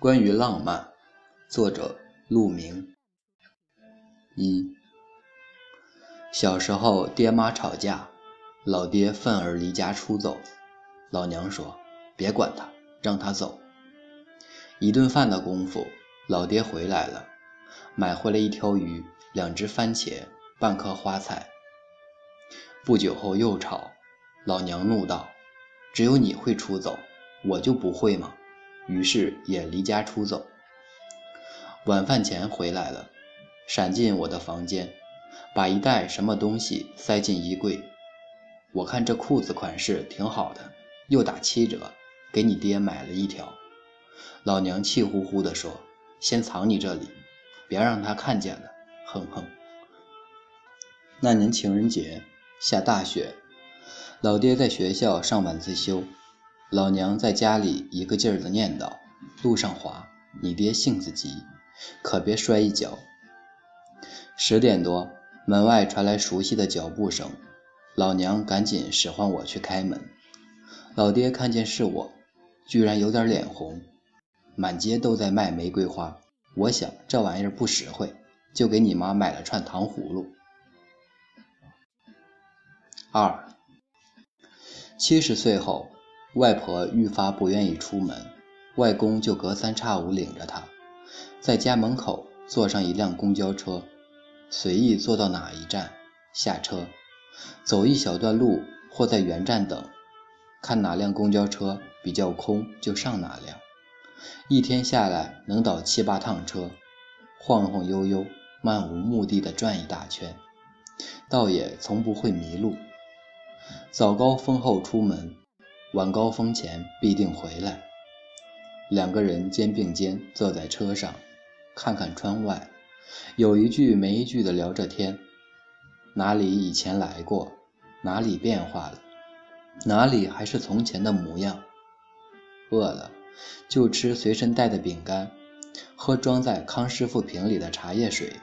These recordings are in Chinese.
关于浪漫，作者陆明。一，小时候爹妈吵架，老爹愤而离家出走，老娘说别管他，让他走。一顿饭的功夫，老爹回来了，买回来一条鱼、两只番茄、半颗花菜。不久后又吵，老娘怒道：“只有你会出走，我就不会吗？”于是也离家出走。晚饭前回来了，闪进我的房间，把一袋什么东西塞进衣柜。我看这裤子款式挺好的，又打七折，给你爹买了一条。老娘气呼呼地说：“先藏你这里，别让他看见了。”哼哼。那年情人节下大雪，老爹在学校上晚自修。老娘在家里一个劲儿地念叨：“路上滑，你爹性子急，可别摔一跤。”十点多，门外传来熟悉的脚步声，老娘赶紧使唤我去开门。老爹看见是我，居然有点脸红。满街都在卖玫瑰花，我想这玩意儿不实惠，就给你妈买了串糖葫芦。二，七十岁后。外婆愈发不愿意出门，外公就隔三差五领着她，在家门口坐上一辆公交车，随意坐到哪一站下车，走一小段路或在原站等，看哪辆公交车比较空就上哪辆。一天下来能倒七八趟车，晃晃悠悠、漫无目的的转一大圈，倒也从不会迷路。早高峰后出门。晚高峰前必定回来。两个人肩并肩坐在车上，看看窗外，有一句没一句的聊着天。哪里以前来过？哪里变化了？哪里还是从前的模样？饿了就吃随身带的饼干，喝装在康师傅瓶里的茶叶水。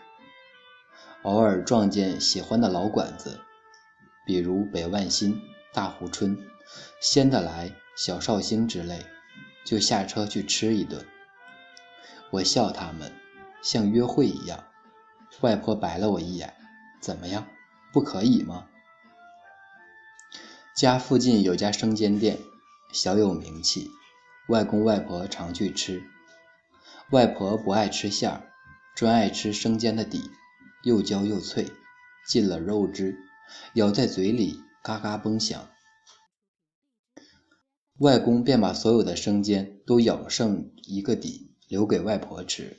偶尔撞见喜欢的老馆子，比如北万新、大湖春。鲜的来、小绍兴之类，就下车去吃一顿。我笑他们像约会一样。外婆白了我一眼：“怎么样，不可以吗？”家附近有家生煎店，小有名气，外公外婆常去吃。外婆不爱吃馅儿，专爱吃生煎的底，又焦又脆，进了肉汁，咬在嘴里嘎嘎嘣响。外公便把所有的生煎都咬剩一个底，留给外婆吃。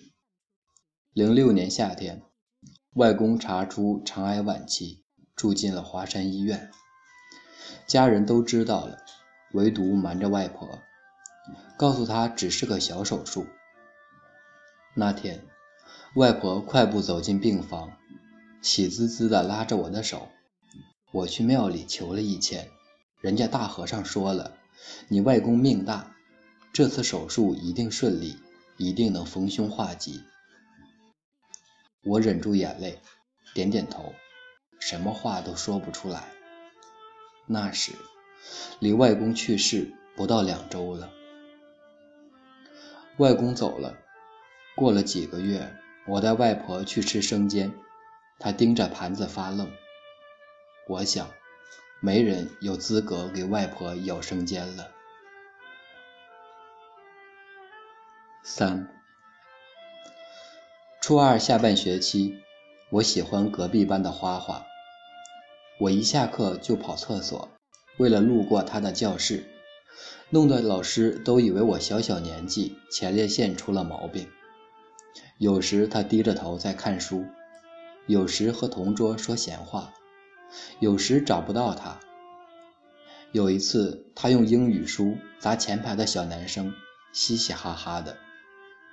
零六年夏天，外公查出肠癌晚期，住进了华山医院。家人都知道了，唯独瞒着外婆，告诉她只是个小手术。那天，外婆快步走进病房，喜滋滋地拉着我的手。我去庙里求了一签，人家大和尚说了。你外公命大，这次手术一定顺利，一定能逢凶化吉。我忍住眼泪，点点头，什么话都说不出来。那时，离外公去世不到两周了。外公走了，过了几个月，我带外婆去吃生煎，她盯着盘子发愣。我想。没人有资格给外婆咬生煎了。三，初二下半学期，我喜欢隔壁班的花花。我一下课就跑厕所，为了路过她的教室，弄得老师都以为我小小年纪前列腺出了毛病。有时她低着头在看书，有时和同桌说闲话。有时找不到他。有一次，他用英语书砸前排的小男生，嘻嘻哈哈的。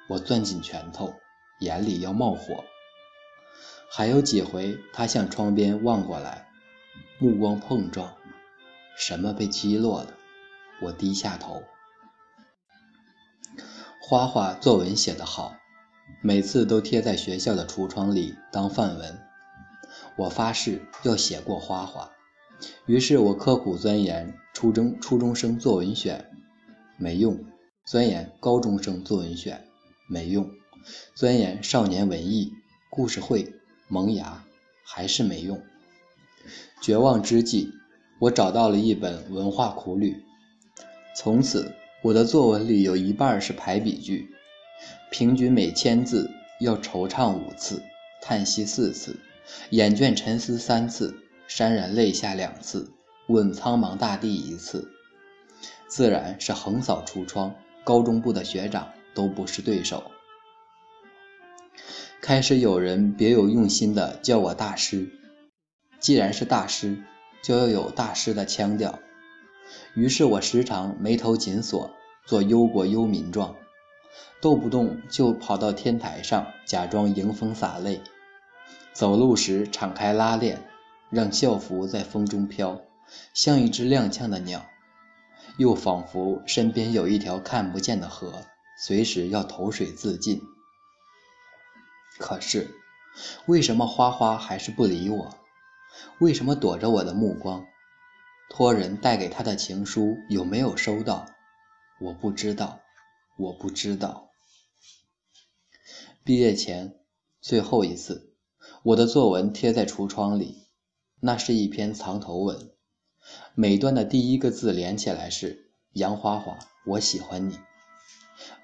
我攥紧拳头，眼里要冒火。还有几回，他向窗边望过来，目光碰撞，什么被击落了？我低下头。花花作文写得好，每次都贴在学校的橱窗里当范文。我发誓要写过花花，于是我刻苦钻研初中初中生作文选，没用；钻研高中生作文选，没用；钻研少年文艺、故事会、萌芽，还是没用。绝望之际，我找到了一本文化苦旅。从此，我的作文里有一半是排比句，平均每千字要惆怅五次，叹息四次，眼倦沉思三次，潸然泪下两次，问苍茫大地一次。自然是横扫橱窗，高中部的学长都不是对手。开始有人别有用心的叫我大师，既然是大师，就要有大师的腔调。于是我时常眉头紧锁，做忧国忧民状，动不动就跑到天台上假装迎风洒泪，走路时敞开拉链，让校服在风中飘，像一只踉跄的鸟。又仿佛身边有一条看不见的河，随时要投水自尽。可是，为什么花花还是不理我？为什么躲着我的目光？托人带给他的情书有没有收到？我不知道，我不知道。毕业前最后一次，我的作文贴在橱窗里，那是一篇藏头文。每段的第一个字连起来是“杨花花，我喜欢你”。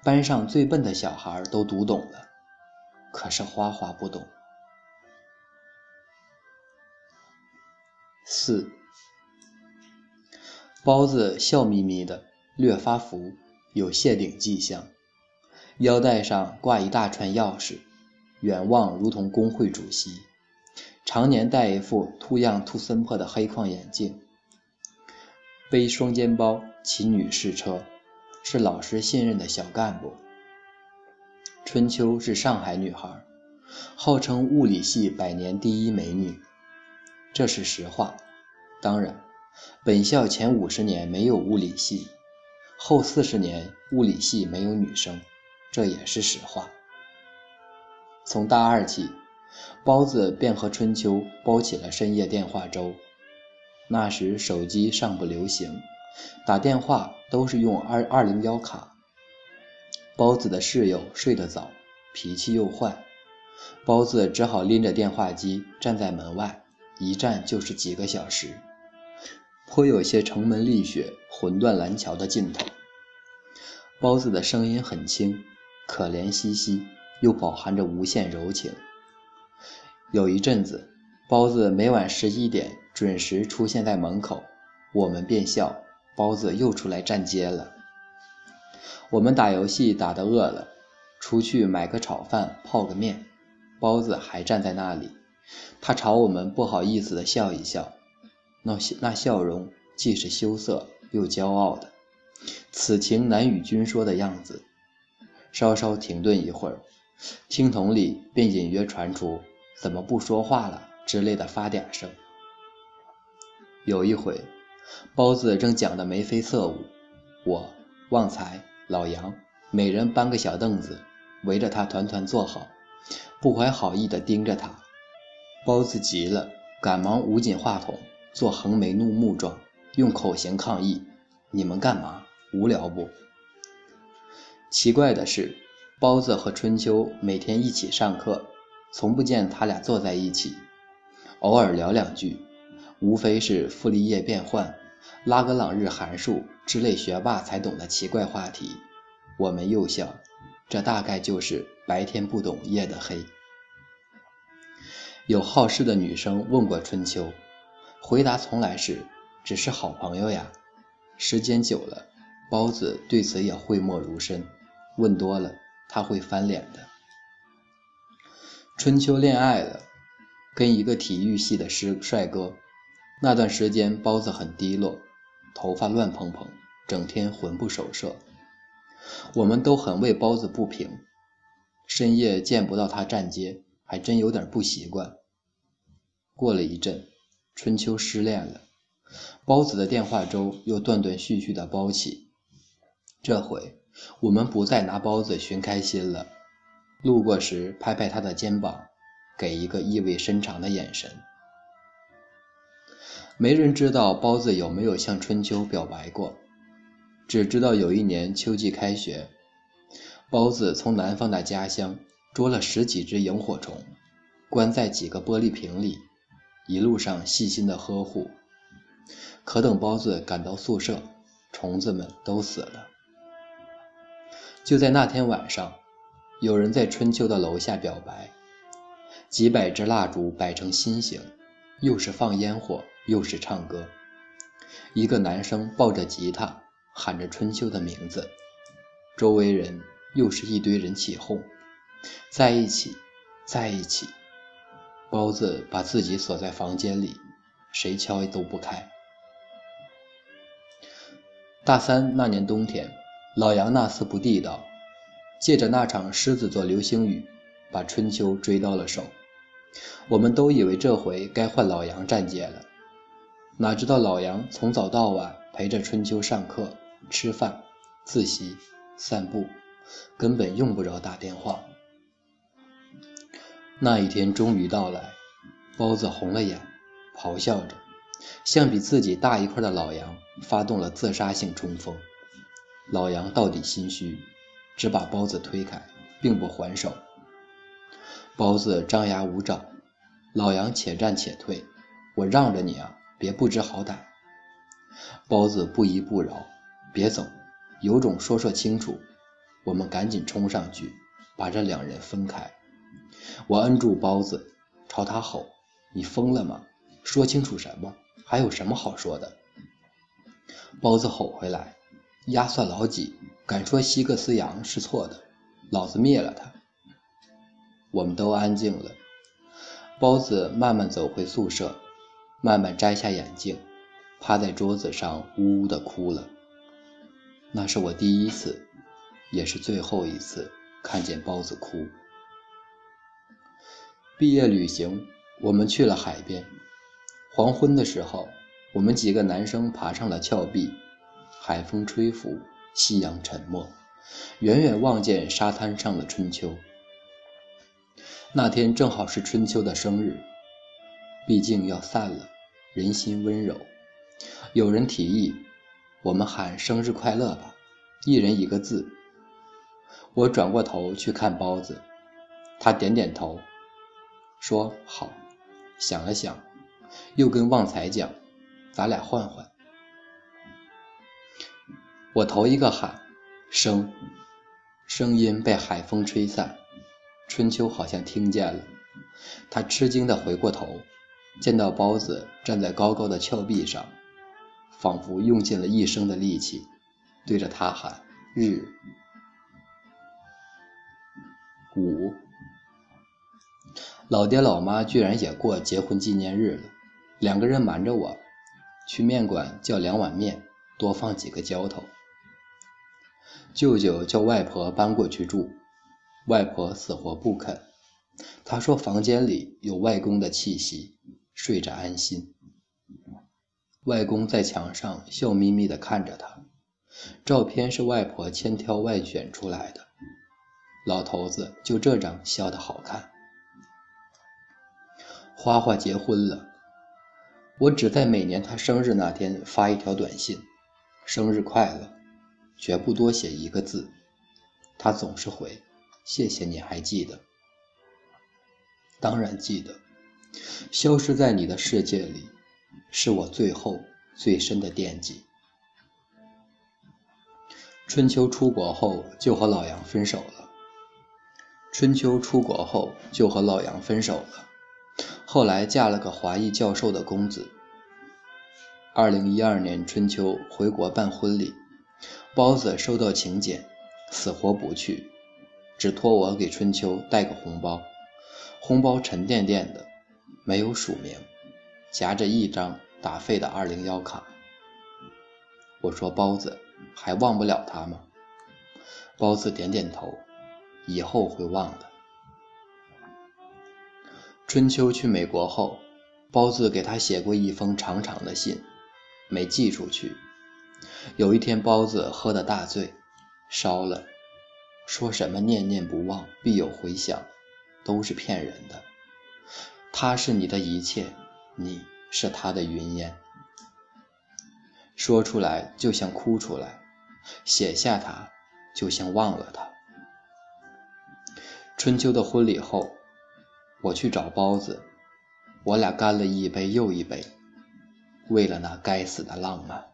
班上最笨的小孩都读懂了，可是花花不懂。四，包子笑眯眯的，略发福，有谢顶迹象，腰带上挂一大串钥匙，远望如同工会主席，常年戴一副秃样秃森破的黑框眼镜。背双肩包，骑女士车，是老师信任的小干部。春秋是上海女孩，号称物理系百年第一美女，这是实话。当然，本校前五十年没有物理系，后四十年物理系没有女生，这也是实话。从大二起，包子便和春秋包起了深夜电话粥。那时手机尚不流行，打电话都是用二二零幺卡。包子的室友睡得早，脾气又坏，包子只好拎着电话机站在门外，一站就是几个小时，颇有些城门立雪，魂断蓝桥的劲头。包子的声音很轻，可怜兮兮，又饱含着无限柔情。有一阵子，包子每晚十一点。准时出现在门口，我们便笑包子又出来站街了。我们打游戏打得饿了，出去买个炒饭泡个面，包子还站在那里。他朝我们不好意思地笑一笑，那那笑容既是羞涩又骄傲的，此情难与君说的样子。稍稍停顿一会儿，听筒里便隐约传出“怎么不说话了”之类的发嗲声。有一回，包子正讲得眉飞色舞，我、旺财、老杨每人搬个小凳子，围着他团团坐好，不怀好意地盯着他。包子急了，赶忙捂紧话筒，做横眉怒目状，用口型抗议：“你们干嘛？无聊不？”奇怪的是，包子和春秋每天一起上课，从不见他俩坐在一起，偶尔聊两句。无非是傅立叶变换、拉格朗日函数之类学霸才懂的奇怪话题，我们又笑，这大概就是白天不懂夜的黑。有好事的女生问过春秋，回答从来是只是好朋友呀。时间久了，包子对此也讳莫如深，问多了他会翻脸的。春秋恋爱了，跟一个体育系的师帅哥。那段时间，包子很低落，头发乱蓬蓬，整天魂不守舍。我们都很为包子不平，深夜见不到他站街，还真有点不习惯。过了一阵，春秋失恋了，包子的电话粥又断断续续的包起。这回我们不再拿包子寻开心了，路过时拍拍他的肩膀，给一个意味深长的眼神。没人知道包子有没有向春秋表白过，只知道有一年秋季开学，包子从南方的家乡捉了十几只萤火虫，关在几个玻璃瓶里，一路上细心的呵护。可等包子赶到宿舍，虫子们都死了。就在那天晚上，有人在春秋的楼下表白，几百支蜡烛摆成心形，又是放烟火，又是唱歌。一个男生抱着吉他，喊着春秋的名字，周围人又是一堆人起哄，在一起，在一起。包子把自己锁在房间里，谁敲都不开。大三那年冬天，老杨那厮不地道，借着那场狮子座流星雨，把春秋追到了手。我们都以为这回该换老杨站街了，哪知道老杨从早到晚陪着春秋上课、吃饭、自习、散步，根本用不着打电话。那一天终于到来，包子红了眼，咆哮着。向比自己大一块的老杨发动了自杀性冲锋，老杨到底心虚，只把包子推开，并不还手。包子张牙舞爪，老杨且战且退，我让着你啊，别不知好歹。包子不依不饶，别走，有种说说清楚。我们赶紧冲上去，把这两人分开。我摁住包子，朝他吼：“你疯了吗？说清楚什么？”还有什么好说的？包子吼回来：“压算老几，敢说西克斯羊是错的，老子灭了他！”我们都安静了。包子慢慢走回宿舍，慢慢摘下眼镜，趴在桌子上呜呜地哭了。那是我第一次，也是最后一次看见包子哭。毕业旅行，我们去了海边。黄昏的时候，我们几个男生爬上了峭壁，海风吹拂，夕阳沉没，远远望见沙滩上的春秋。那天正好是春秋的生日，毕竟要散了，人心温柔。有人提议，我们喊生日快乐吧，一人一个字。我转过头去看包子，他点点头，说好。想了想。又跟旺财讲：“咱俩换换。”我头一个喊“声”，声音被海风吹散。春秋好像听见了，他吃惊地回过头，见到包子站在高高的峭壁上，仿佛用尽了一生的力气，对着他喊“日五”。老爹老妈居然也过结婚纪念日了。两个人瞒着我，去面馆叫两碗面，多放几个浇头。舅舅叫外婆搬过去住，外婆死活不肯。她说房间里有外公的气息，睡着安心。外公在墙上笑眯眯地看着她，照片是外婆千挑万选出来的。老头子就这张笑得好看。花花结婚了。我只在每年他生日那天发一条短信：“生日快乐”，绝不多写一个字。他总是回：“谢谢你还记得。”当然记得。消失在你的世界里，是我最后最深的惦记。春秋出国后就和老杨分手了。春秋出国后就和老杨分手了。后来嫁了个华裔教授的公子。二零一二年春秋回国办婚礼，包子收到请柬，死活不去，只托我给春秋带个红包。红包沉甸甸的，没有署名，夹着一张打废的二零幺卡。我说包子还忘不了他吗？包子点点头，以后会忘的。春秋去美国后，包子给他写过一封长长的信，没寄出去。有一天，包子喝得大醉，烧了，说什么念念不忘，必有回响，都是骗人的。他是你的一切，你是他的云烟。说出来就像哭出来，写下他就像忘了他。春秋的婚礼后，我去找包子，我俩干了一杯又一杯，为了那该死的浪漫。